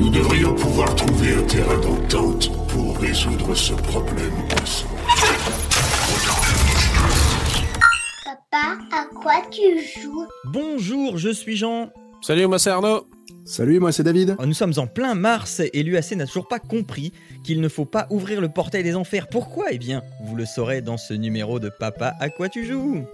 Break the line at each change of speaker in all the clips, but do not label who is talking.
Nous devrions pouvoir trouver un terrain d'entente pour résoudre ce problème ensemble.
Papa, à quoi tu joues?
Bonjour, je suis Jean.
Salut, moi c'est Arnaud.
Salut, moi c'est David.
Nous sommes en plein mars et l'UAC n'a toujours pas compris qu'il ne faut pas ouvrir le portail des enfers. Pourquoi? Eh bien, vous le saurez dans ce numéro de Papa, à quoi tu joues?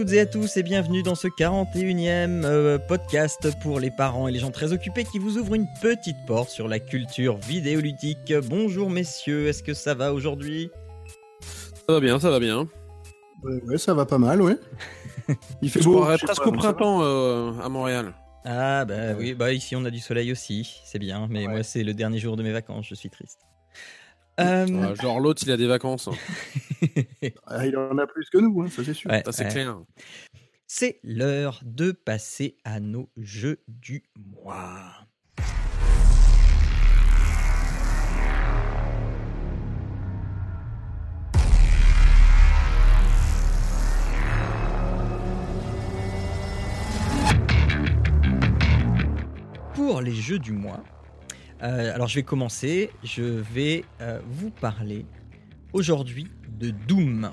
Toutes et à tous et bienvenue dans ce 41e euh, podcast pour les parents et les gens très occupés qui vous ouvrent une petite porte sur la culture vidéoludique. Bonjour messieurs, est-ce que ça va aujourd'hui?
Ça va bien, ça va bien.
Ouais, ouais, ça va pas mal, ouais. Il fait
Je
beau.
presque au printemps euh, à Montréal.
Ah bah oui, bah ici on a du soleil aussi, c'est bien, mais moi c'est le dernier jour de mes vacances, je suis triste. Euh,
Ouais, genre l'autre, il a des vacances.
Ah, il en a plus que nous, hein, ça c'est sûr.
ouais,
c'est
ouais.
clair.
C'est l'heure de passer à nos jeux du mois. Pour les jeux du mois, euh, alors je vais commencer, je vais euh, vous parler aujourd'hui de Doom.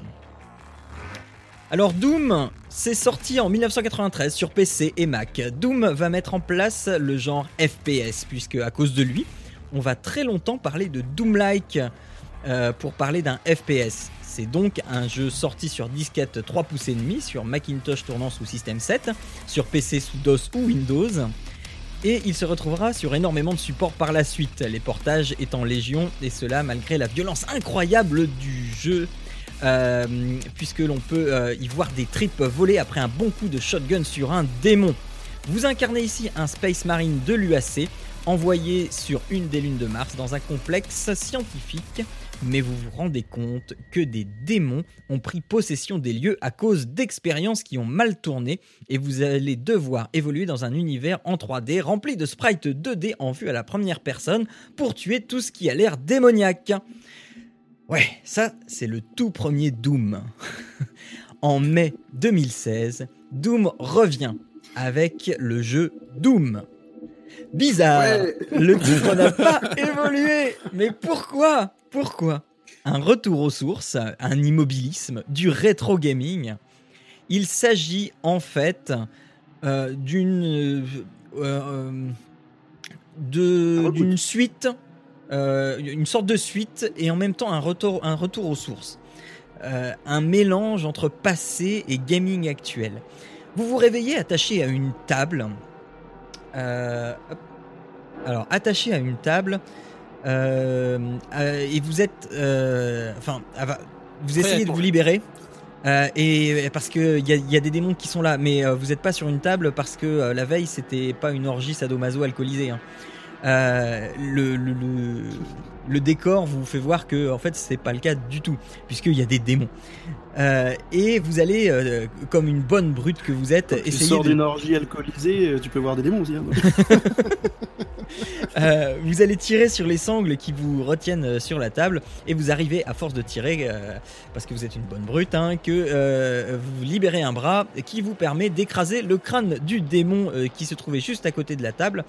Alors Doom, c'est sorti en 1993 sur PC et Mac. Doom va mettre en place le genre FPS, puisque à cause de lui, on va très longtemps parler de Doom-like euh, pour parler d'un FPS. C'est donc un jeu sorti sur disquette 3 pouces et demi, sur Macintosh tournant sous système 7, sur PC sous DOS ou Windows. Et il se retrouvera sur énormément de supports par la suite, les portages étant légion, et cela malgré la violence incroyable du jeu euh, puisque l'on peut euh, y voir des tripes voler après un bon coup de shotgun sur un démon. Vous incarnez ici un Space Marine de l'UAC, envoyé sur une des lunes de Mars dans un complexe scientifique, mais vous vous rendez compte que des démons ont pris possession des lieux à cause d'expériences qui ont mal tourné, et vous allez devoir évoluer dans un univers en 3D rempli de sprites 2D en vue à la première personne pour tuer tout ce qui a l'air démoniaque. Ouais, ça, c'est le tout premier Doom. en mai 2016, Doom revient avec le jeu Doom. Bizarre,
Ouais.
le titre n'a pas évolué. Mais pourquoi? Pourquoi? Un retour aux sources, un immobilisme, du rétro gaming. Il s'agit en fait euh, d'une euh, euh, d'une suite, euh, une sorte de suite et en même temps un retour, un retour aux sources. Un mélange entre passé et gaming actuel. Vous vous réveillez attaché à une table. Euh, alors, attaché à une table. euh, euh, et vous êtes. Enfin, ah, va- vous essayez de vous libérer. euh, et parce qu'il y, y a des démons qui sont là, mais euh, vous n'êtes pas sur une table parce que euh, la veille c'était pas une orgie sadomaso alcoolisée. hein. Euh, le, le, le- le décor vous fait voir que en fait c'est pas le cas du tout, puisqu'il y a des démons. Euh, et vous allez, euh, comme une bonne brute que vous êtes,
Quand tu
essayer
sors
de,
d'une orgie alcoolisée, tu peux voir des démons aussi. hein.
Euh, vous allez tirer sur les sangles qui vous retiennent sur la table et vous arrivez à force de tirer, euh, parce que vous êtes une bonne brute, hein, que euh, vous libérez un bras qui vous permet d'écraser le crâne du démon qui se trouvait juste à côté de la table.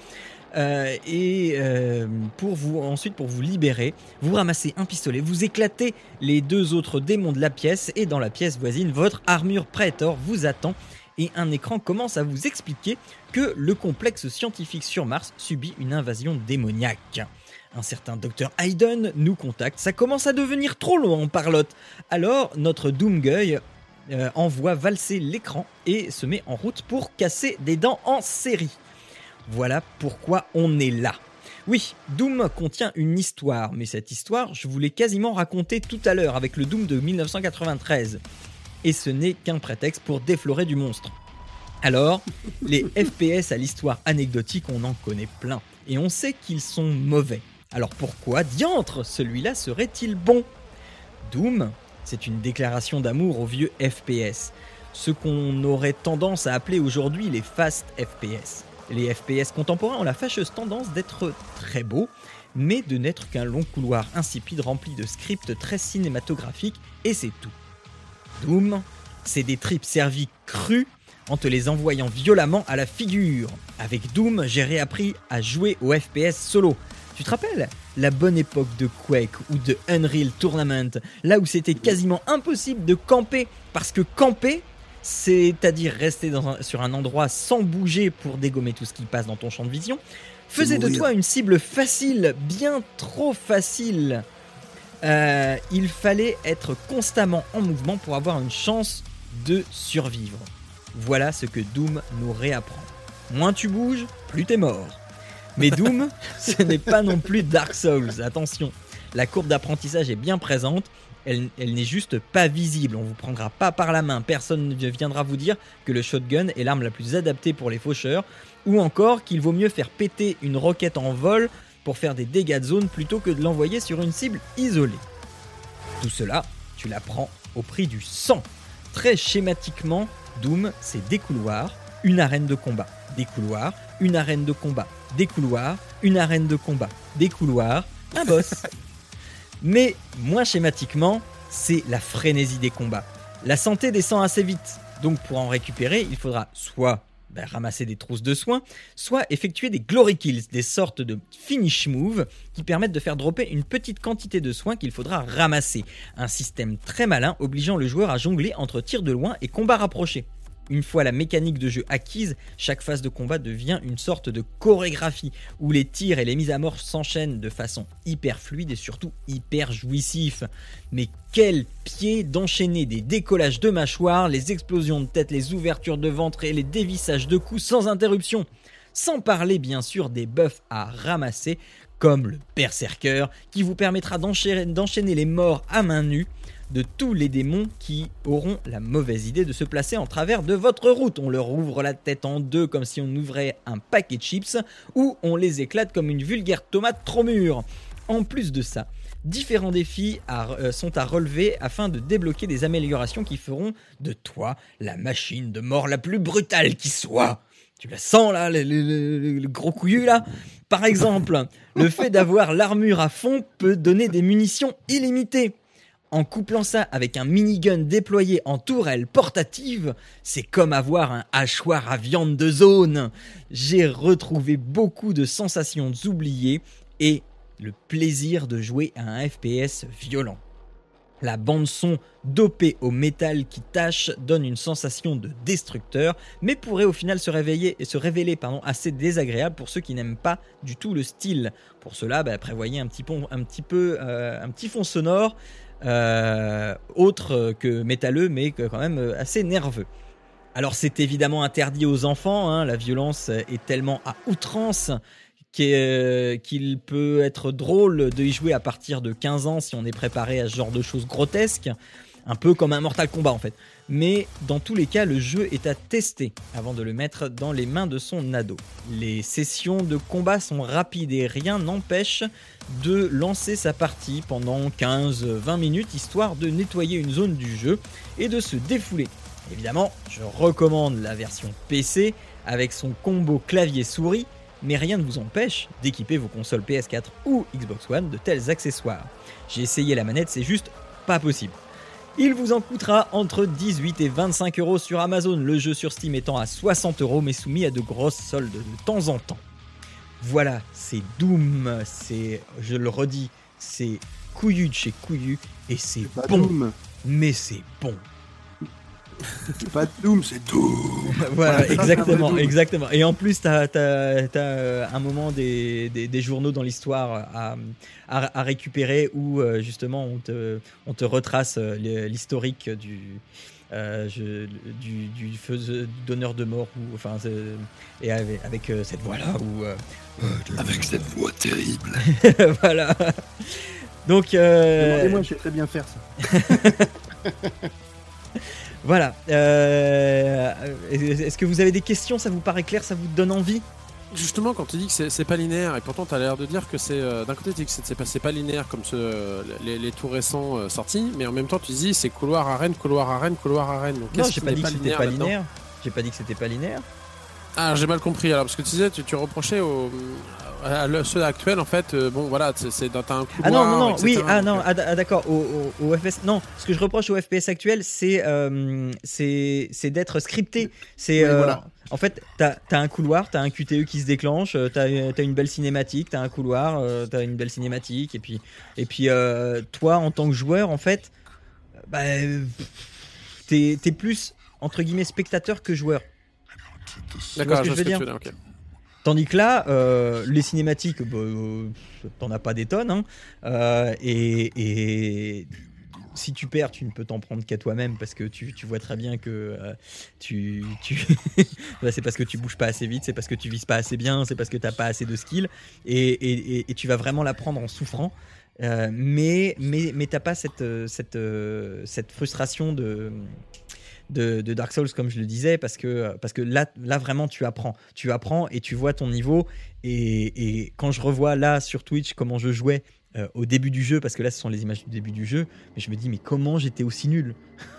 Euh, et euh, pour vous ensuite pour vous libérer, vous ramassez un pistolet, vous éclatez les deux autres démons de la pièce et dans la pièce voisine, votre armure Praetor vous attend et un écran commence à vous expliquer que le complexe scientifique sur Mars subit une invasion démoniaque. Un certain docteur Hayden nous contacte, ça commence à devenir trop long en parlotte. Alors notre Doomguy euh, envoie valser l'écran et se met en route pour casser des dents en série. Voilà pourquoi on est là. Oui, Doom contient une histoire, mais cette histoire, je vous l'ai quasiment racontée tout à l'heure avec le Doom de 1993. Et ce n'est qu'un prétexte pour déflorer du monstre. Alors, les FPS à l'histoire anecdotique, on en connaît plein. Et on sait qu'ils sont mauvais. Alors pourquoi, diantre, celui-là serait-il bon? Doom, c'est une déclaration d'amour au vieux FPS. Ce qu'on aurait tendance à appeler aujourd'hui les fast FPS. Les FPS contemporains ont la fâcheuse tendance d'être très beaux, mais de n'être qu'un long couloir insipide rempli de scripts très cinématographiques, et c'est tout. Doom, c'est des tripes servies crues en te les envoyant violemment à la figure. Avec Doom, j'ai réappris à jouer au FPS solo. Tu te rappelles la bonne époque de Quake ou de Unreal Tournament, là où c'était quasiment impossible de camper, parce que camper, c'est-à-dire rester dans un- sur un endroit sans bouger pour dégommer tout ce qui passe dans ton champ de vision, faisait de toi une cible facile, bien trop facile. Euh, il fallait être constamment en mouvement pour avoir une chance de survivre. Voilà ce que Doom nous réapprend. Moins tu bouges, plus t'es mort. Mais Doom, ce n'est pas non plus Dark Souls, attention. La courbe d'apprentissage est bien présente, elle, n'est juste pas visible, on vous prendra pas par la main, personne ne viendra vous dire que le shotgun est l'arme la plus adaptée pour les faucheurs, ou encore qu'il vaut mieux faire péter une roquette en vol pour faire des dégâts de zone plutôt que de l'envoyer sur une cible isolée. Tout cela, tu l'apprends au prix du sang. Très schématiquement, Doom, c'est des couloirs, une arène de combat, des couloirs, une arène de combat, des couloirs, une arène de combat, des couloirs, un boss. Mais moins schématiquement, c'est la frénésie des combats. La santé descend assez vite, donc pour en récupérer, il faudra soit ben, ramasser des trousses de soins, soit effectuer des glory kills, des sortes de finish moves qui permettent de faire dropper une petite quantité de soins qu'il faudra ramasser. Un système très malin obligeant le joueur à jongler entre tir de loin et combat rapproché. Une fois la mécanique de jeu acquise, chaque phase de combat devient une sorte de chorégraphie où les tirs et les mises à mort s'enchaînent de façon hyper fluide et surtout hyper jouissif. Mais quel pied d'enchaîner des décollages de mâchoires, les explosions de tête, les ouvertures de ventre et les dévissages de coups sans interruption. Sans parler bien sûr des buffs à ramasser comme le Berserker qui vous permettra d'enchaîner les morts à main nue de tous les démons qui auront la mauvaise idée de se placer en travers de votre route. On leur ouvre la tête en deux comme si on ouvrait un paquet de chips ou on les éclate comme une vulgaire tomate trop mûre. En plus de ça, différents défis euh, sont à relever afin de débloquer des améliorations qui feront de toi la machine de mort la plus brutale qui soit. Tu la sens là, le gros couillu là? Par exemple, le fait d'avoir l'armure à fond peut donner des munitions illimitées. En couplant ça avec un minigun déployé en tourelle portative, c'est comme avoir un hachoir à viande de zone. J'ai retrouvé beaucoup de sensations oubliées et le plaisir de jouer à un FPS violent. La bande son dopée au métal qui tâche donne une sensation de destructeur, mais pourrait au final se, réveiller, se révéler pardon, assez désagréable pour ceux qui n'aiment pas du tout le style. Pour cela, bah, prévoyez un petit, pont- un petit peu, euh, un petit fond sonore autre que métalleux, mais quand même euh, assez nerveux. Alors c'est évidemment interdit aux enfants, hein, la violence est tellement à outrance euh, qu'il peut être drôle de y jouer à partir de 15 ans si on est préparé à ce genre de choses grotesques, un peu comme un Mortal Kombat en fait. Mais dans tous les cas, le jeu est à tester avant de le mettre dans les mains de son ado. Les sessions de combat sont rapides et rien n'empêche de lancer sa partie pendant 15-20 minutes histoire de nettoyer une zone du jeu et de se défouler. Évidemment, je recommande la version PC avec son combo clavier-souris, mais rien ne vous empêche d'équiper vos consoles PS4 ou Xbox One de tels accessoires. J'ai essayé la manette, c'est juste pas possible. Il vous en coûtera entre 18 et 25 euros sur Amazon, le jeu sur Steam étant à 60 euros mais soumis à de grosses soldes de temps en temps. Voilà, c'est Doom, c'est, je le redis, c'est couillu de chez couillu et c'est bon,
Doom.
mais c'est bon.
C'est pas Doom, c'est Doom.
Voilà, exactement, exactement. Et en plus, t'as as, un moment des, des- des journaux dans l'histoire à, à- à récupérer où euh, justement on te, on te retrace euh, l'historique du, euh, je- du, du donneur de mort ou enfin et avec, avec, euh, cette voix là où euh,
Avec cette voix terrible.
voilà. Donc euh,
Demandez-moi, je sais très bien faire ça.
Voilà. Euh, Est-ce que vous avez des questions? Ça vous paraît clair? Ça vous donne envie?
Justement, quand tu dis que c'est- pas linéaire, et pourtant tu as l'air de dire que c'est. euh, D'un côté, tu dis que c'est pas, pas linéaire comme ce, les, les tout récents euh, sortis, mais en même temps, tu dis c'est couloir arène, couloir arène, couloir arène. Donc,
Non,
qu'est-ce
j'ai
qui
pas
n'est
dit que c'était pas linéaire. J'ai pas dit que c'était pas linéaire.
Ah, j'ai mal compris alors, parce que tu disais, tu, tu reprochais au, à le- ceux actuels, en fait, euh, bon voilà, c'est- dans t'as un couloir.
Ah non, non, non,
etc.,
oui, ah non,
euh,
ah, ah, d'accord, au, au- au FPS. Non, ce que je reproche au FPS actuel, c'est euh, c'est d'être scripté. C'est
Oui,
euh,
voilà.
En fait, t'as as un couloir, t'as un QTE qui se déclenche, t'as as une belle cinématique, t'as un couloir, t'as une belle cinématique, et puis, et puis toi, en tant que joueur, en fait, bah, t'es t'es plus, entre guillemets, spectateur que joueur.
D'accord, je
je veux dire
veux.
Tandis que là, euh, les cinématiques, bah, euh, t'en as pas des tonnes. hein. Euh, et, et si tu perds, tu ne peux t'en prendre qu'à toi-même parce que tu, tu vois très bien que euh, tu, tu... Bah, c'est parce que tu bouges pas assez vite, c'est parce que tu vises pas assez bien, c'est parce que t'as pas assez de skill et, et- et- et tu vas vraiment la prendre en souffrant. Euh, mais mais mais t'as pas cette cette cette frustration de de, Dark Souls comme je le disais parce que parce que là là vraiment tu apprends. Tu apprends et tu vois ton niveau. Et, quand je revois là sur Twitch comment je jouais euh, au début du jeu parce que là ce sont les images du début du jeu mais je me dis mais comment j'étais aussi nul?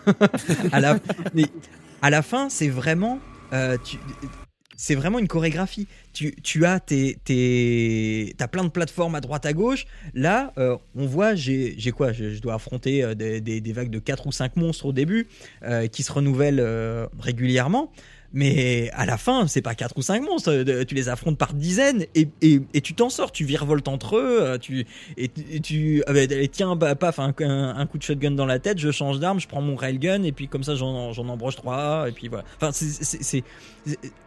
À la à la fin c'est vraiment euh, c'est vraiment une chorégraphie. Tu, tu as tes, tes, plein de plateformes à droite à gauche. Là, euh, on voit, j'ai quoi? Je, dois affronter euh, des, des- des vagues de 4 ou 5 monstres au début euh, qui se renouvellent régulièrement. Mais à la fin, c'est pas 4 ou 5 monstres, euh, tu les affrontes par dizaines et, tu t'en sors, tu virevoltes entre eux, euh, tu, et, et tu ah bah, et tiens, bah, paf, un, coup de shotgun dans la tête, je change d'arme, je prends mon railgun et puis comme ça j'en embroche trois et puis voilà. Enfin, c'est-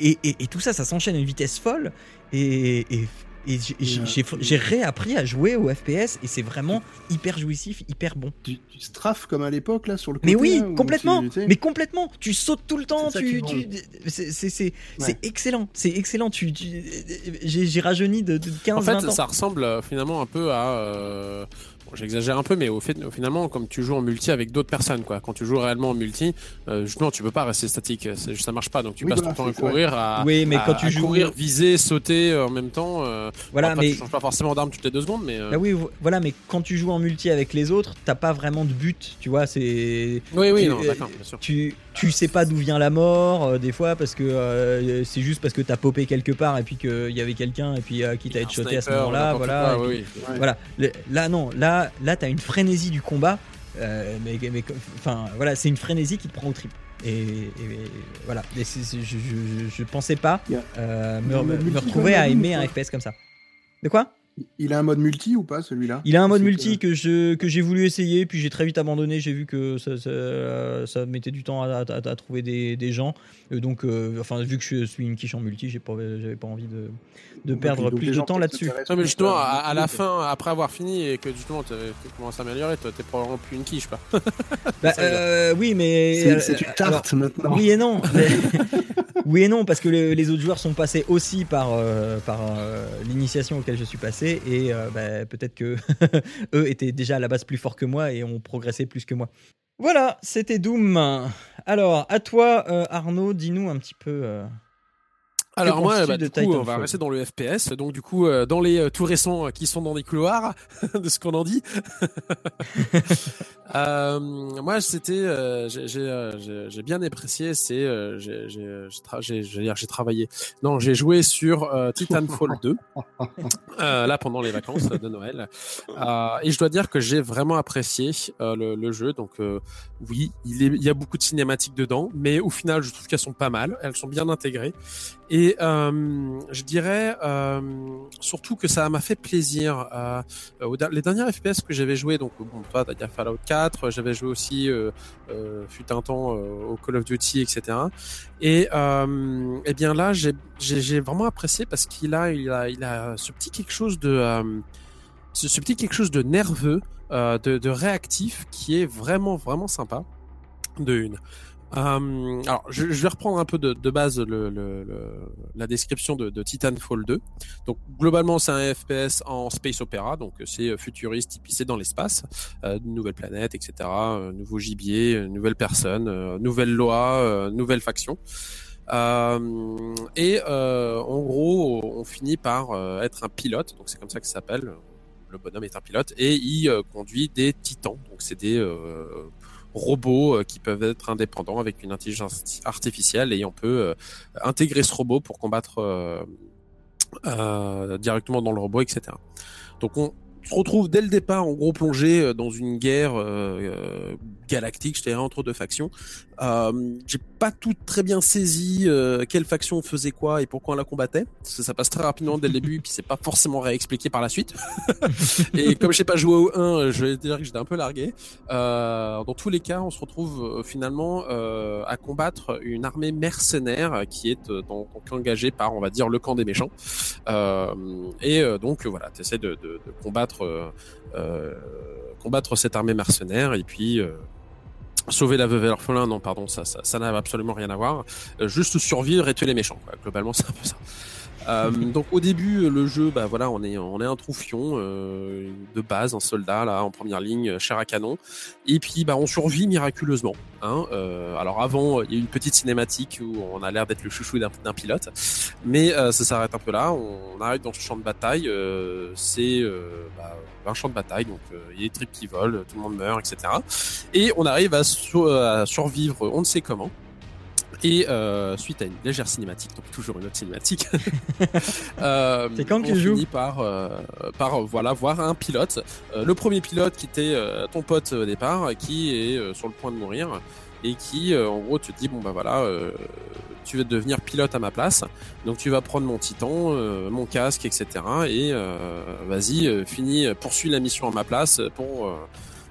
et, et tout ça, ça s'enchaîne à une vitesse folle et, et, j'ai- j'ai réappris à jouer au FPS et c'est vraiment hyper jouissif, hyper bon.
Tu, tu strafes comme à l'époque là sur le côté.
Mais oui,
là,
complètement.
tu- tu sais.
Mais complètement. Tu sautes tout le temps. Tu, c'est
Ouais.
excellent. C'est excellent. Tu, tu- j'ai rajeuni de, de 15
En fait,
20 ans.
ça ressemble euh, finalement un peu à. euh, J'exagère un peu, mais au fait, finalement, comme tu joues en multi avec d'autres personnes, quoi. Quand tu joues réellement en multi, euh, justement, tu peux pas rester statique. c'est- Ça marche pas. Donc, tu
Oui,
passes
voilà,
ton temps à
vrai.
courir, à,
Oui, mais
à-
quand tu
à
joues-
courir, viser, sauter euh, en même temps. euh,
Voilà,
après,
mais
tu changes pas forcément d'arme toutes les deux secondes, mais. euh,
Bah oui, vo- voilà, mais quand tu joues en multi avec les autres, t'as pas vraiment de but, tu vois. C'est
Oui, oui,
tu-
non,
euh,
d'accord, bien sûr.
tu, tu sais pas d'où vient la mort euh, des fois parce que euh, c'est juste parce que t'as popé quelque part et puis qu'il y avait quelqu'un et puis euh, qui t'a
Un
headshoté à ce moment-là, voilà.
quoi,
et
oui,
puis-
oui.
Ouais.
Voilà. Le- là non, là là t'as une frénésie du combat, euh, mais mais enfin voilà, c'est une frénésie qui te prend au trip. Et, et- et voilà, Et je, je, je- je pensais pas euh, me, retrouver à aimer un FPS comme ça. De quoi?
Il a un mode multi ou pas celui-là?
Il a un mode multi
que-
que je que j'ai voulu essayer, puis j'ai très vite abandonné. J'ai vu que ça, ça, ça mettait du temps à, à- à trouver des, des gens. Euh, donc, euh, enfin, vu que je suis une quiche en multi, j'ai pas, j'avais pas envie de, de perdre
donc,
plus de temps là-dessus.
mais justement,
à-
la fin, après avoir fini et que justement tu commences à améliorer, toi, t'es probablement plus une quiche, pas.
Bah, euh, oui, mais
C'est une
alors,
tarte maintenant.
oui et non. Mais- oui et non, parce que le- les autres joueurs sont passés aussi par, euh, par euh, l'initiation auquel je suis passé, et euh, bah, peut-être que eux étaient déjà à la base plus forts que moi et ont progressé plus que moi. Voilà, c'était Doom. Alors, à toi, euh, Arnaud, dis-nous un petit peu.
Alors moi, bah, du coup, on va rester dans le FPS. Donc du coup, euh, dans les euh, tout récents euh, qui sont dans les couloirs, de ce qu'on en dit. Euh, moi, c'était, euh, j'ai j'ai, j'ai- j'ai bien apprécié. C'est, euh, j'ai j'ai j'ai tra- travaillé. Non, j'ai joué sur Titanfall 2. euh, là pendant les vacances de Noël. Euh, et je dois dire que j'ai vraiment apprécié euh, le, le jeu. Donc euh, oui, il, est, il y a beaucoup de cinématiques dedans, mais au final, je trouve qu'elles sont pas mal. Elles sont bien intégrées. Et euh, je dirais euh, surtout que ça m'a fait plaisir. Euh, les dernières FPS que j'avais joué, donc bon, toi, t'as Fallout 4, j'avais joué aussi, euh, euh, fut un temps, au Call of Duty, etc. Et eh bien là, j'ai vraiment apprécié parce qu'il a, il a, il a ce petit quelque chose de, ce petit quelque chose de nerveux, euh, de, de réactif, qui est vraiment, vraiment sympa. De une. Euh, alors, je, je vais reprendre un peu de, de base le, le, le- la description de, de Titanfall 2. Donc, globalement, c'est un FPS en space opéra, donc euh, c'est futuriste, c'est dans l'espace, euh, nouvelle planète, etc., euh, nouveau gibier, euh, nouvelle personne, euh, nouvelle loi, euh, nouvelle faction. Euh, et euh, en gros, on finit par euh, être un pilote, donc c'est comme ça que ça s'appelle. Le bonhomme est un pilote et il euh, conduit des titans, donc c'est des euh, robots euh, qui peuvent être indépendants avec une intelligence artificielle et on peut euh, intégrer ce robot pour combattre euh, directement dans le robot, etc. Donc on se retrouve dès le départ en gros plongé euh, dans une guerre euh, euh, galactique, je dirais entre deux factions. Euh, J'ai pas tout très bien saisi euh, quelle faction faisait quoi et pourquoi on la combattait. Parce que ça passe très rapidement dès le début, puis c'est pas forcément réexpliqué par la suite. et comme j'ai pas joué au 1, je vais dire que j'étais un peu largué. Euh, dans tous les cas, on se retrouve euh, finalement euh, à combattre une armée mercenaire qui est euh, donc, engagée par, on va dire, le camp des méchants. Euh, et euh, donc voilà, tu essaies de, de, de combattre, euh, euh, combattre cette armée mercenaire et puis euh, sauver la veuve et l'orphelin. Non, pardon, ça, ça, n'a absolument rien à voir. Juste survivre et tuer les méchants. Globalement, c'est un peu ça. Euh, donc au début le jeu bah voilà on est on est un troufion euh, de base un soldat là en première ligne chair à canon. Et puis bah on survit miraculeusement hein. Euh, alors avant il y a eu une petite cinématique où on a l'air d'être le chouchou d'un pilote. Mais euh, ça s'arrête un peu là. On, arrive dans ce champ de bataille euh, c'est euh, bah, un champ de bataille. Donc euh, il y a des tripes qui volent tout le monde meurt etc et on arrive à, à survivre on ne sait comment et euh, suite à une légère cinématique, donc toujours une autre cinématique, euh,
quand
on finit par, euh, par euh, voilà voir un pilote, Euh, le premier pilote qui était euh, ton pote au départ, qui est euh, sur le point de mourir et qui euh, en gros te dit bon bah voilà euh, tu vas devenir pilote à ma place. Donc tu vas prendre mon titan euh, mon casque etc et euh, vas-y finis poursuis la mission à ma place pour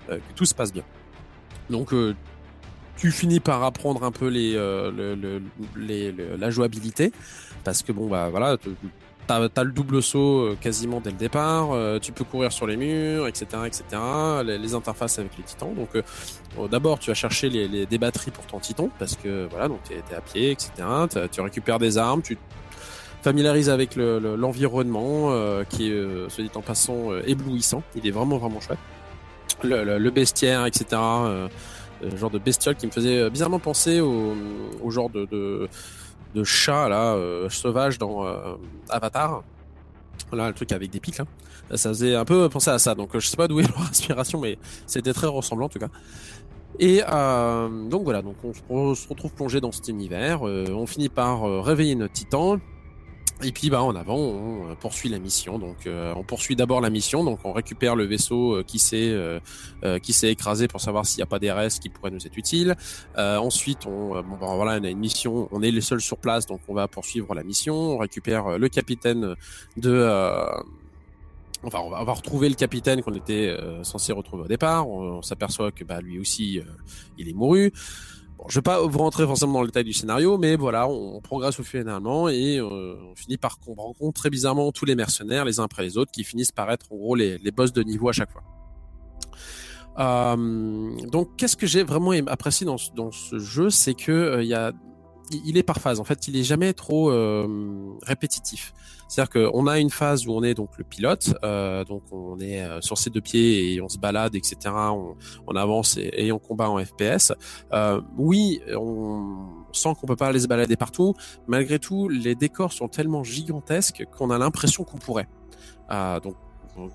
que tout se passe bien. Donc euh, tu finis par apprendre un peu les, euh, le, le- le- la jouabilité parce que bon bah voilà t'as as le double saut euh, quasiment dès le départ euh, tu peux courir sur les murs etc etc les, les interfaces avec les titans donc euh, D'abord, tu vas chercher les, les- des batteries pour ton Titan parce que voilà, donc t'es es à pied, etc. Tu récupères des armes, tu familiarises avec le- le- l'environnement euh, qui est, euh, se dit en passant, euh, éblouissant. Il est vraiment vraiment chouette. Le, le- le bestiaire, etc. euh, genre de bestiole qui me faisait euh, bizarrement penser au, au genre de, de, de chat là euh, sauvage dans euh, Avatar. Là, le truc avec des pics. Ça faisait un peu penser à ça. Donc, je sais pas d'où est leur inspiration, mais c'était très ressemblant en tout cas. Et euh, donc voilà, donc on se, retrouve plongé dans cet univers. euh, on finit par réveiller notre titan. Et puis bah en avant, on euh, poursuit la mission. Donc euh, on poursuit d'abord la mission. Donc on récupère le vaisseau euh, qui s'est euh, euh, qui s'est écrasé pour savoir s'il n'y a pas des restes qui pourraient nous être utiles. Ensuite, on bon, bah, voilà, on a une mission. On est les seuls sur place, donc on va poursuivre la mission. On récupère le capitaine de Enfin, on va, retrouver le capitaine qu'on était censé retrouver au départ. On, on s'aperçoit que bah, lui aussi, il est mouru. Je vais pas vous rentrer forcément dans le détail du scénario, mais voilà, on, progresse au finalement et euh, on finit par qu'on rencontre très bizarrement tous les mercenaires les uns après les autres qui finissent par être en gros les, boss de niveau à chaque fois. Euh, donc, qu'est-ce que j'ai vraiment aim- apprécié dans, ce- jeu, c'est que euh, il y a, il est par phase. En fait, il est jamais trop euh, répétitif. C'est-à-dire qu'on a une phase où on est donc le pilote, euh, donc on est euh, sur ses deux pieds et on se balade, etc. On, avance et, on combat en FPS. Euh, oui, on sent qu'on peut pas aller se balader partout. Malgré tout, les décors sont tellement gigantesques qu'on a l'impression qu'on pourrait. Euh, donc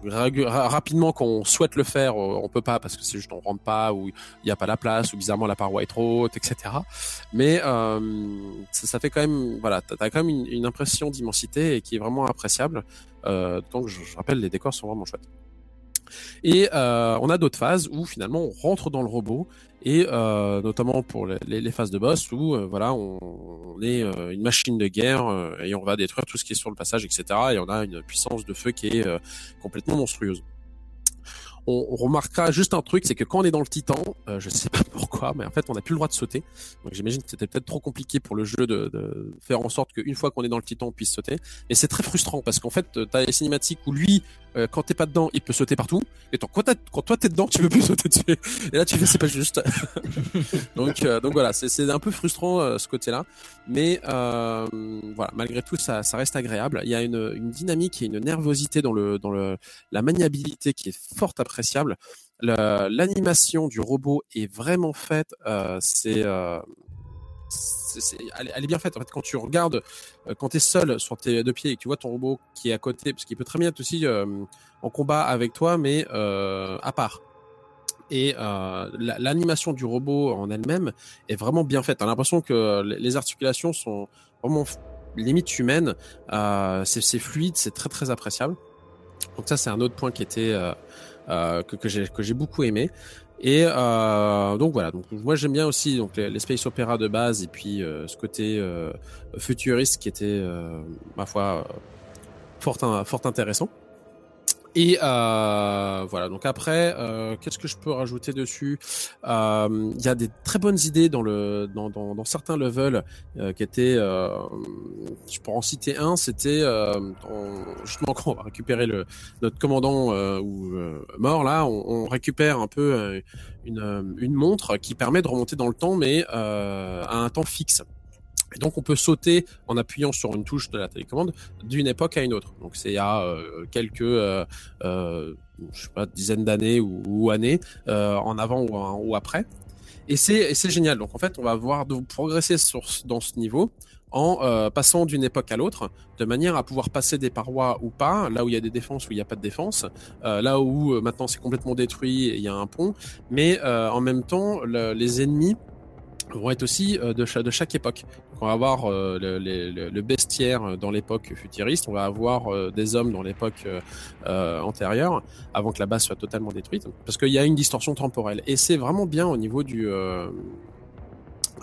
rapidement quand on souhaite le faire, euh, on peut pas parce que c'est juste on rentre pas ou il n'y a pas la place ou bizarrement la paroi est trop haute, etc. Mais euh, ça, fait quand même, voilà, t'as as quand même une, impression d'immensité et qui est vraiment appréciable. Euh, je, je rappelle, les décors sont vraiment chouettes. Et euh, on a d'autres phases où finalement on rentre dans le robot et euh, notamment pour les, phases de boss où euh, voilà on, est une machine de guerre et on va détruire tout ce qui est sur le passage, etc. Et on a une puissance de feu qui est complètement monstrueuse on, remarquera juste un truc, c'est que quand on est dans le Titan, je sais pas pourquoi, mais en fait on n'a plus le droit de sauter. Donc j'imagine que c'était peut-être trop compliqué pour le jeu de, de faire en sorte qu'une fois qu'on est dans le Titan, on puisse sauter. Et c'est très frustrant parce qu'en fait, tu as les cinématiques où lui euh, quand t'es pas dedans, il peut sauter partout. Et quand, quand toi t'es dedans, tu peux plus sauter dessus. Et là, tu fais c'est pas juste. donc, euh, donc voilà, c'est, un peu frustrant euh, ce côté-là. Mais euh, voilà, malgré tout, ça, ça reste agréable. Il y a une, une dynamique et une nervosité dans le, dans le, la maniabilité qui est fort appréciable. Le- L'animation du robot est vraiment faite. euh, c'est euh, elle, est bien faite. En fait, quand tu regardes, euh, quand tu es seul sur tes deux pieds et que tu vois ton robot qui est à côté, parce qu'il peut très bien être aussi euh, en combat avec toi, mais euh, à part. Et la- l'animation du robot en elle-même est vraiment bien faite. T'as l'impression que les articulations sont vraiment limite humaines. C'est fluide, c'est très très appréciable. Donc ça, c'est un autre point qui était que, que j'ai beaucoup aimé. Et euh, donc voilà. Donc moi j'aime bien aussi donc les, les space opéra de base et puis euh, ce côté euh, futuriste qui était euh, ma foi euh, fort fort intéressant. Et euh, voilà. Donc après, euh, qu'est-ce que je peux rajouter dessus? Euh, Il y a des très bonnes idées dans le dans, dans, dans certains levels euh, qui étaient. Euh, je pourrais en citer un. C'était justement quand on va récupérer le notre commandant ou mort là, on, on récupère un peu une, une montre qui permet de remonter dans le temps, mais à un temps fixe. Et donc on peut sauter en appuyant sur une touche de la télécommande d'une époque à une autre. Donc c'est à euh, quelques, euh, euh, je sais pas, dizaines d'années ou, ou années euh, en avant ou, en- ou après. Et c'est génial. Donc en fait on va voir progresser sur, dans ce niveau en euh, passant d'une époque à l'autre, de manière à pouvoir passer des parois ou pas, là où il y a des défenses ou il n'y a pas de défense, là où maintenant c'est complètement détruit et il y a un pont, mais en même temps le- les ennemis vont être aussi euh, de, cha- de chaque époque. On va avoir euh, le, bestiaire dans l'époque futuriste, on va avoir euh, des hommes dans l'époque euh, euh, antérieure, avant que la base soit totalement détruite, parce qu'il y a une distorsion temporelle. Et c'est vraiment bien au niveau du...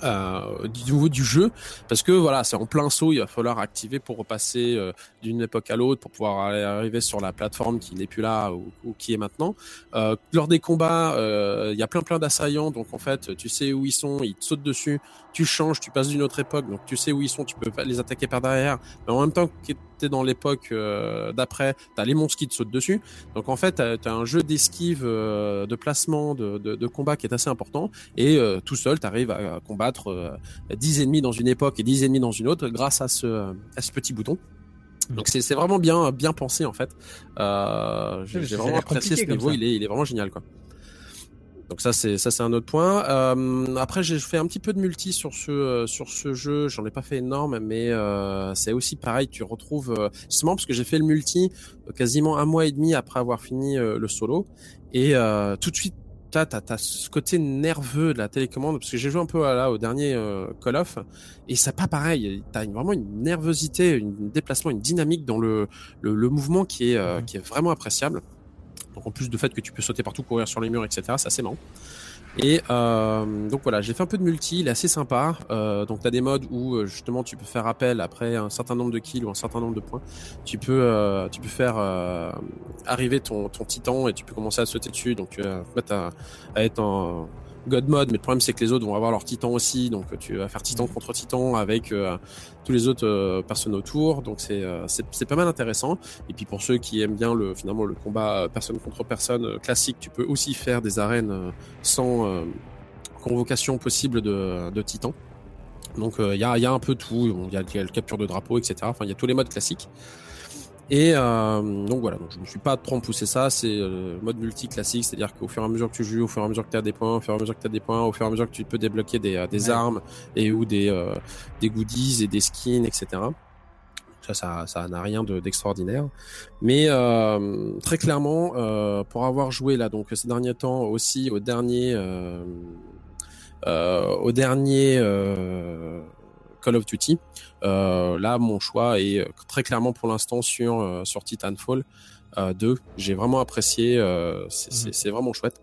euh, du niveau du jeu. Parce que voilà c'est en plein saut il va falloir activer pour repasser euh, d'une époque à l'autre pour pouvoir arriver sur la plateforme qui n'est plus là ou, ou qui est maintenant. Euh, lors des combats euh, il y a plein plein d'assaillants. Donc en fait tu sais où ils sont ils te sautent dessus tu changes tu passes d'une autre époque donc tu sais où ils sont tu peux pas les attaquer par derrière. Mais en même temps que t'es dans l'époque euh, d'après t'as les monstres qui te sautent dessus. Donc en fait t'as as un jeu d'esquive euh, de placement de, de, de combat qui est assez important. Et euh, tout seul t'arrives à, à combattre euh, 10 ennemis dans une époque et 10 ennemis dans une autre grâce à ce, à ce petit bouton. Donc c'est vraiment bien bien pensé en fait. Euh, j'ai vraiment apprécié ce niveau, il est il est vraiment génial quoi. Donc ça c'est ça c'est un autre point. Euh, après j'ai fait un petit peu de multi sur ce euh, sur ce jeu, j'en ai pas fait énorme, mais euh, c'est aussi pareil. Tu retrouves euh, justement parce que j'ai fait le multi euh, quasiment un mois et demi après avoir fini euh, le solo et euh, tout de suite t'as t'as t'as ce côté nerveux de la télécommande parce que j'ai joué un peu là au dernier euh, Call of et c'est pas pareil. T'as vraiment une nervosité, une déplacement, une dynamique dans le le, le mouvement qui est euh, qui est vraiment appréciable. Donc en plus du fait que tu peux sauter partout, courir sur les murs, etc. C'est assez marrant. Et euh, donc voilà, j'ai fait un peu de multi, il est assez sympa. Euh, donc tu as des modes où euh, justement tu peux faire appel après un certain nombre de kills ou un certain nombre de points. Tu peux tu peux faire arriver ton, ton titan et tu peux commencer à sauter dessus. Donc à, à être en God mode, mais le problème c'est que les autres vont avoir leur titan aussi. Donc tu vas faire titan contre titan avec euh, tous les autres euh, personnes autour. Donc c'est euh, c'est pas mal intéressant. Et puis pour ceux qui aiment bien le finalement le combat euh, personne contre personne euh, classique, tu peux aussi faire des arènes euh, sans euh, convocation possible de, de titans. Donc il y, a, y a un peu tout, il y a, y a le capture de drapeau, etc. Enfin il y a tous les modes classiques. Et euh, donc voilà, donc je me suis pas trop poussé ça, c'est euh, mode multi classique, c'est-à-dire qu'au fur et à mesure que tu joues, au fur et à mesure que tu as des points, au fur et à mesure que tu as des points, au fur et à mesure que tu peux débloquer des, euh, des
Ouais.
armes et ou des, euh, des goodies et des skins, etc. Ça, ça, ça n'a rien de- d'extraordinaire. Mais euh, très clairement, euh, pour avoir joué là, donc ces derniers temps aussi au dernier, euh, euh, au dernier euh, Call of Duty, euh, là mon choix est euh, très clairement pour l'instant sur euh, sur Titanfall euh, 2. J'ai vraiment apprécié, euh, c'est vraiment chouette.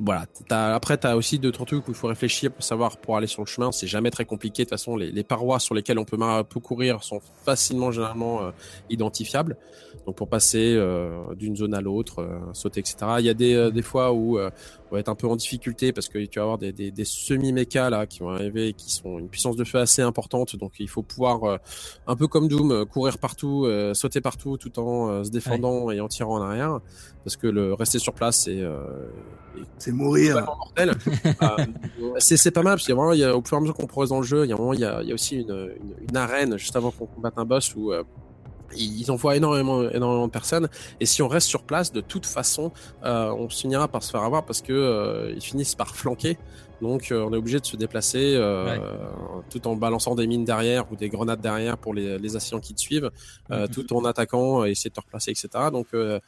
Voilà. T'as- après, tu as aussi d'autres trucs où il faut réfléchir pour savoir pour aller sur le chemin. C'est jamais très compliqué. De toute façon, les, les parois sur lesquelles on peut, courir sont facilement, généralement, euh, identifiables. Donc, pour passer euh, d'une zone à l'autre, euh, sauter, etc. Il y a des, des fois où on va être un peu en difficulté parce que tu vas avoir des, des, des semi-mécas là qui vont arriver et qui sont une puissance de feu assez importante. Donc, il faut pouvoir, euh, un peu comme Doom, euh, courir partout, euh, sauter partout tout en euh, se défendant et en tirant en arrière. Parce que le rester sur place, c'est euh,
C'est mourir.
totalement mortel. Euh, c'est pas mal parce qu'il y a vraiment, il y a, au fur et à mesure qu'on progresse dans le jeu, il y a, vraiment, il y a, il y a aussi une, une, une arène juste avant qu'on combatte un boss où euh, ils envoient énormément, énormément de personnes. Et si on reste sur place, de toute façon, euh, on finira par se faire avoir parce que euh, ils finissent par flanquer. Donc, euh, on est obligé de se déplacer euh,
Ouais.
tout en balançant des mines derrière ou des grenades derrière pour les, les assaillants qui te suivent, euh,
Mhm.
tout en attaquant, et essayer de te replacer, etc. Donc, euh,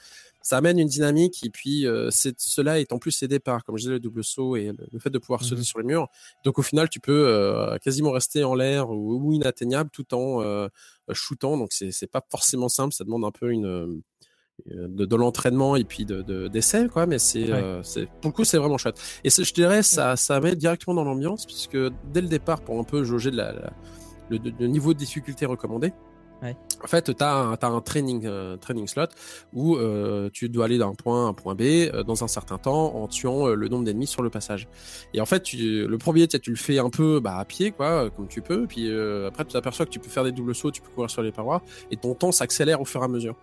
ça amène une dynamique et puis euh, c'est cela est en plus aidé par comme je disais le double saut et le, le fait de pouvoir sauter
Mhm.
sur les murs. Donc au final tu peux euh, quasiment rester en l'air ou, ou inatteignable tout en euh, shootant. Donc c'est c'est pas forcément simple. Ça demande un peu une euh, de, de l'entraînement et puis de de- d'essai quoi. Mais c'est
Ouais.
euh, c'est pour le coup c'est vraiment chouette. Et c'est- je dirais ça ça met directement dans l'ambiance puisque dès le départ pour un peu jauger de la, la- le, le niveau de difficulté recommandé En fait, tu as, un- training, euh, training slot où euh, tu dois aller d'un point à un point B euh, dans un certain temps en tuant euh, le nombre d'ennemis sur le passage. Et en fait, tu, le premier, tu le fais un peu bah, à pied, quoi, euh, comme tu peux. Puis euh, après, tu t'aperçois que tu peux faire des doubles sauts, tu peux courir sur les parois, et ton temps s'accélère au fur et à mesure.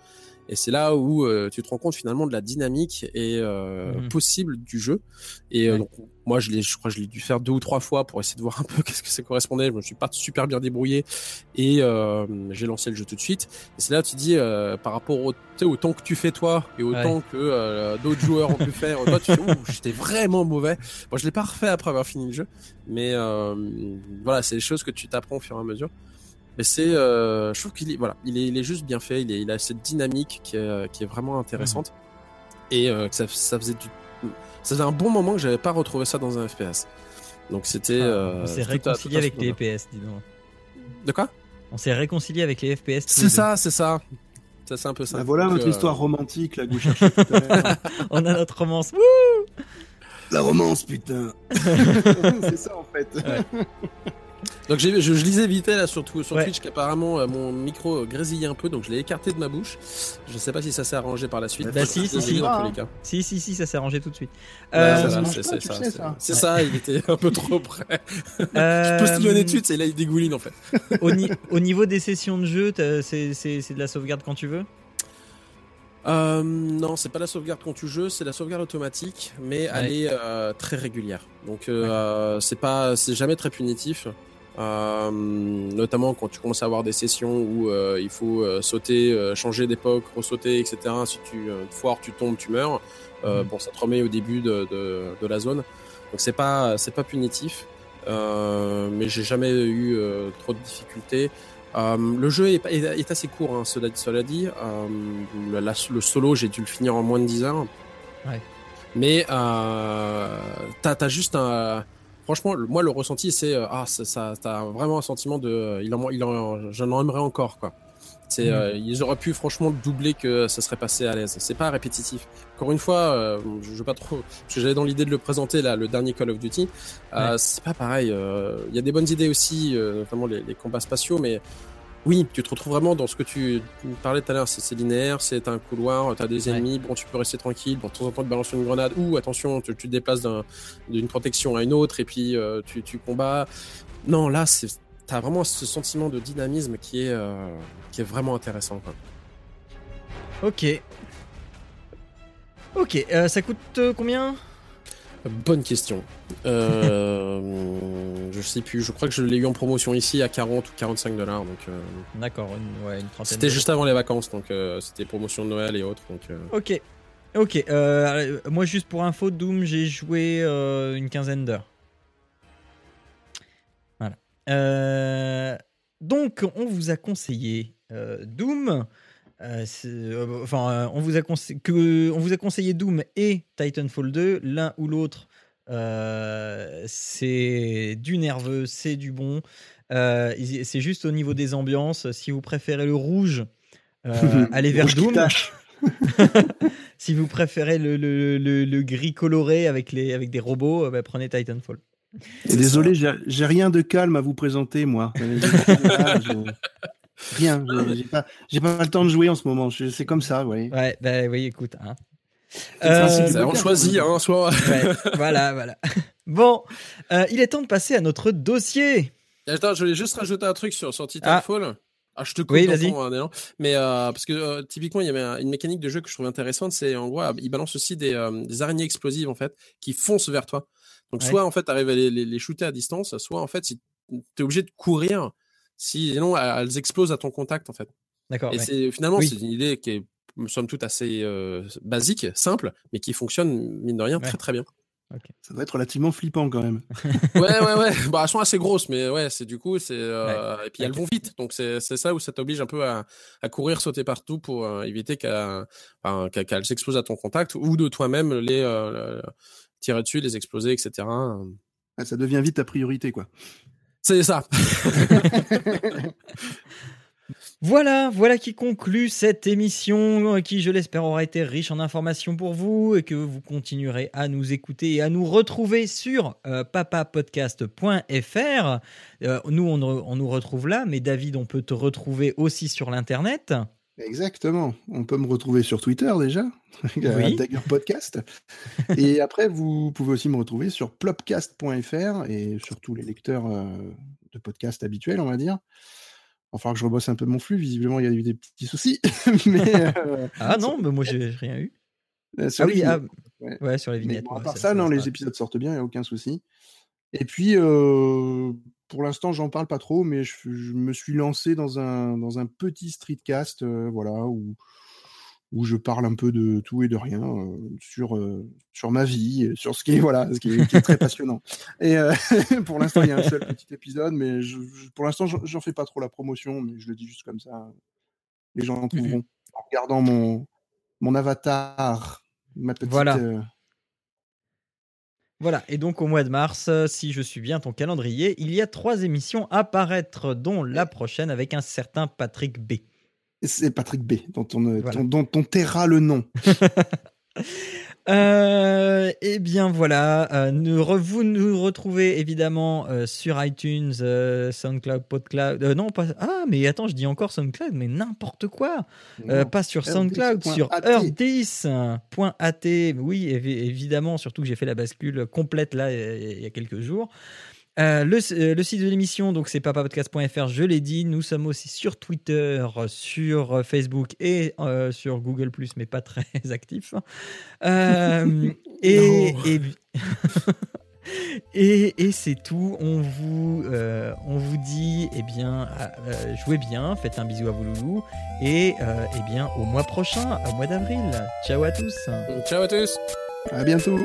Et c'est là où euh, tu te rends compte finalement de la dynamique et euh,
Mhm.
possible du jeu. Et euh,
Ouais.
donc, moi, je, l'ai, je crois que je l'ai dû faire deux ou trois fois pour essayer de voir un peu qu'est-ce que ça correspondait. Je me suis pas super bien débrouillé et euh, j'ai lancé le jeu tout de suite. Et c'est là où tu dis, euh, par rapport au, au temps que tu fais toi et au
Ouais.
temps que euh, d'autres joueurs ont pu faire, toi tu j'étais vraiment mauvais. Bon, je l'ai pas refait après avoir fini le jeu, mais euh, voilà, c'est des choses que tu t'apprends au fur et à mesure. Mais c'est, euh, je trouve qu'il est, voilà, il est, il est juste bien fait. Il, est, il a cette dynamique qui est, qui est vraiment intéressante et euh, ça, ça faisait du, ça faisait un bon moment que j'avais pas retrouvé ça dans un FPS. Donc c'était.
Ah,
euh,
on s'est réconcilié avec les. FPS, dis donc.
De quoi?
On s'est réconcilié avec les FPS.
C'est ça, c'est ça. Ça, c'est un peu ça.
Bah voilà notre
euh,
histoire romantique là que vous cherchez tout à l'heure.
deux. On a notre romance. Wouh
La romance, putain. c'est ça en fait.
Donc je, je lisais vite là sur, sur
Ouais.
Twitch qu'apparemment euh, mon micro grésillait un peu, donc je l'ai écarté de ma bouche. Je sais pas si ça s'est arrangé par la suite.
Bah, si, si, si.
Dans tous les cas.
Si, si, si, ça s'est rangé tout de suite. Euh,
c'est, ça, il était un peu trop près. Je
euh,
postillonnais dessus, c'est là il dégouline en fait.
au, ni- au niveau des sessions de jeu, c'est de la sauvegarde quand tu veux?
Euh, non, c'est pas la sauvegarde quand tu joues, c'est la sauvegarde automatique, mais elle est euh, très régulière. Donc euh, euh, c'est pas, c'est jamais très punitif. Euh, notamment quand tu commences à avoir des sessions où euh, il faut sauter, euh, changer d'époque, ressauter, etc. Si tu euh, foires, tu tombes, tu meurs. Euh,
Mhm.
Bon, ça te remet au début de, de, de la zone. Donc c'est pas, c'est pas punitif. Euh, mais j'ai jamais eu euh, trop de difficultés. Euh, le jeu est, est, est assez court, hein, cela, cela dit. Euh, le, la- le solo, j'ai dû le finir en moins de 10 heures.
Ouais.
Mais euh, t'as as juste un. Franchement, moi, le ressenti, c'est euh, ah, ça, ça, t'as vraiment un sentiment de, il en, il en, j'en en aimerais encore, quoi. C'est,
Mhm.
euh, ils auraient pu franchement doubler que ça serait passé à l'aise. C'est pas répétitif. Encore une fois, euh, je veux pas trop, parce que j'avais dans l'idée de le présenter là, le dernier Call of Duty. Euh. C'est pas pareil. euh, Il y a des bonnes idées aussi, euh, notamment les, les combats spatiaux, mais oui, tu te retrouves vraiment dans ce que tu parlais tout à l'heure. C'est linéaire, c'est un couloir, tu as des
Ouais.
ennemis, bon, tu peux rester tranquille. Bon, de temps en temps, tu balances une grenade ou attention, tu, tu te déplaces d'un- d'une protection à une autre et puis euh, tu, tu combats. Non, là, c'est T'as vraiment ce sentiment de dynamisme qui est, euh, qui est vraiment intéressant. Quoi.
Ok. Ok, euh, ça coûte euh, combien?
Bonne question. Je sais plus. Je crois que je l'ai eu en promotion ici à 40 ou 45 dollars.
D'accord, une, ouais, une trentaine.
c'était juste avant les vacances, donc c'était promotion de Noël et autres. Donc
Ok. Ok, moi juste pour info, Doom, j'ai joué une quinzaine d'heures. Euh, donc, on vous a conseillé euh, Doom. euh, enfin, on, vous a conseillé, que, on vous a conseillé Doom et Titanfall 2. L'un ou l'autre, c'est du nerveux, c'est du bon. C'est juste au niveau des ambiances. Si vous préférez le rouge, allez vers
Rouge
Doom. si vous préférez le, le- le- le gris coloré avec, les, avec des robots, bah, prenez Titanfall.
Et désolé, j'ai rien de calme à vous présenter, moi. Ah, je- Rien, j'ai pas, pas le temps de jouer en ce moment. C'est comme ça, ouais.
Ouais, bah oui, écoute. Hein. Euh,
Ça, on choisit, hein, soit.
ouais, voilà, voilà. Bon, euh, il est temps de passer à notre dossier.
Attends, je voulais juste rajouter un truc sur, sur Titanfall. Ah. je te coupe,
Oui,
dans
vas-y.
élan. mais euh, parce que euh, typiquement, il y avait un- une mécanique de jeu que je trouve intéressante, c'est en gros, il balance aussi des, euh, des araignées explosives en fait qui foncent vers toi. Donc
Ouais.
soit en fait, tu arrives à les, les, les shooter à distance, soit en fait, si tu es obligé de courir, sinon elles explosent à ton contact en fait.
D'accord.
Et
ouais.
c'est finalement
Oui.
c'est une idée qui est somme toute assez euh, basique, simple, mais qui fonctionne mine de rien
Ouais.
très très bien.
Ça doit être relativement flippant quand même.
Ouais ouais ouais. Bah elles sont assez grosses, mais ouais c'est du coup c'est euh, et puis elles vont vite, donc c'est c'est ça où ça t'oblige un peu à, à courir, sauter partout pour euh, éviter qu'elles enfin, s'explosent à ton contact ou de toi-même les euh, tirer dessus, les exploser, etc.
Ah, Ça devient vite ta priorité, quoi.
C'est ça.
Voilà, voilà qui conclut cette émission euh, qui, je l'espère, aura été riche en informations pour vous et que vous continuerez à nous écouter et à nous retrouver sur euh, papapodcast.fr. Euh, nous, on, on nous retrouve là, mais David, on peut te retrouver aussi sur l'Internet.
Exactement. On peut me retrouver sur Twitter déjà,
Oui.
Dagger Podcast. et après, vous pouvez aussi me retrouver sur plopcast.fr et sur tous les lecteurs euh, de podcasts habituels, on va dire. Enfin, que je rebosse un peu mon flux. Visiblement, il y a eu des petits soucis. Mais euh,
Ah non, mais moi, j'ai rien eu.
euh, sur
Ah oui, ah,
ouais.
ouais, sur les vignettes.
bon, à part
ça-
ça, non, les épisodes sortent bien, il n'y a aucun souci. Et puis, euh, pour l'instant, j'en parle pas trop, mais je, je me suis lancé dans un, dans un petit streetcast, euh, voilà, où, où je parle un peu de tout et de rien euh, sur, sur ma vie, sur ce qui est, voilà, ce qui est, qui est très passionnant. Et pour l'instant, il y a un seul petit épisode, mais je, je- pour l'instant, j'en- j'en fais pas trop la promotion, mais je le dis juste comme ça. Les gens en trouveront en regardant mon, mon avatar, ma petite.
Voilà. Voilà, et donc au mois de mars, euh, si je suis bien ton calendrier, il y a trois émissions à paraître, dont la prochaine avec un certain Patrick B.
C'est Patrick B, dont on, euh,
Voilà.
dont on taira le nom.
Euh, eh bien voilà, euh, nous re- vous nous retrouvez évidemment euh, sur iTunes, euh, SoundCloud, PodCloud. non, pas. Ah, mais attends, je dis encore SoundCloud, mais n'importe quoi. Pas sur SoundCloud,
10.at.
sur earth10.at. Oui, évi- évidemment, surtout que j'ai fait la bascule complète là il y a quelques jours. Euh, le, euh, le site de l'émission, donc c'est papapodcast.fr, je l'ai dit. Nous sommes aussi sur Twitter, sur euh, Facebook et euh, sur Google, mais pas très actifs. Euh, et,
Non.
et, et, et c'est tout. On vous, euh, on vous dit, eh bien, euh, jouez bien, faites un bisou à vos loulous. Et euh, eh bien, au mois prochain, au mois d'avril. Ciao à tous.
Ciao à tous.
À bientôt.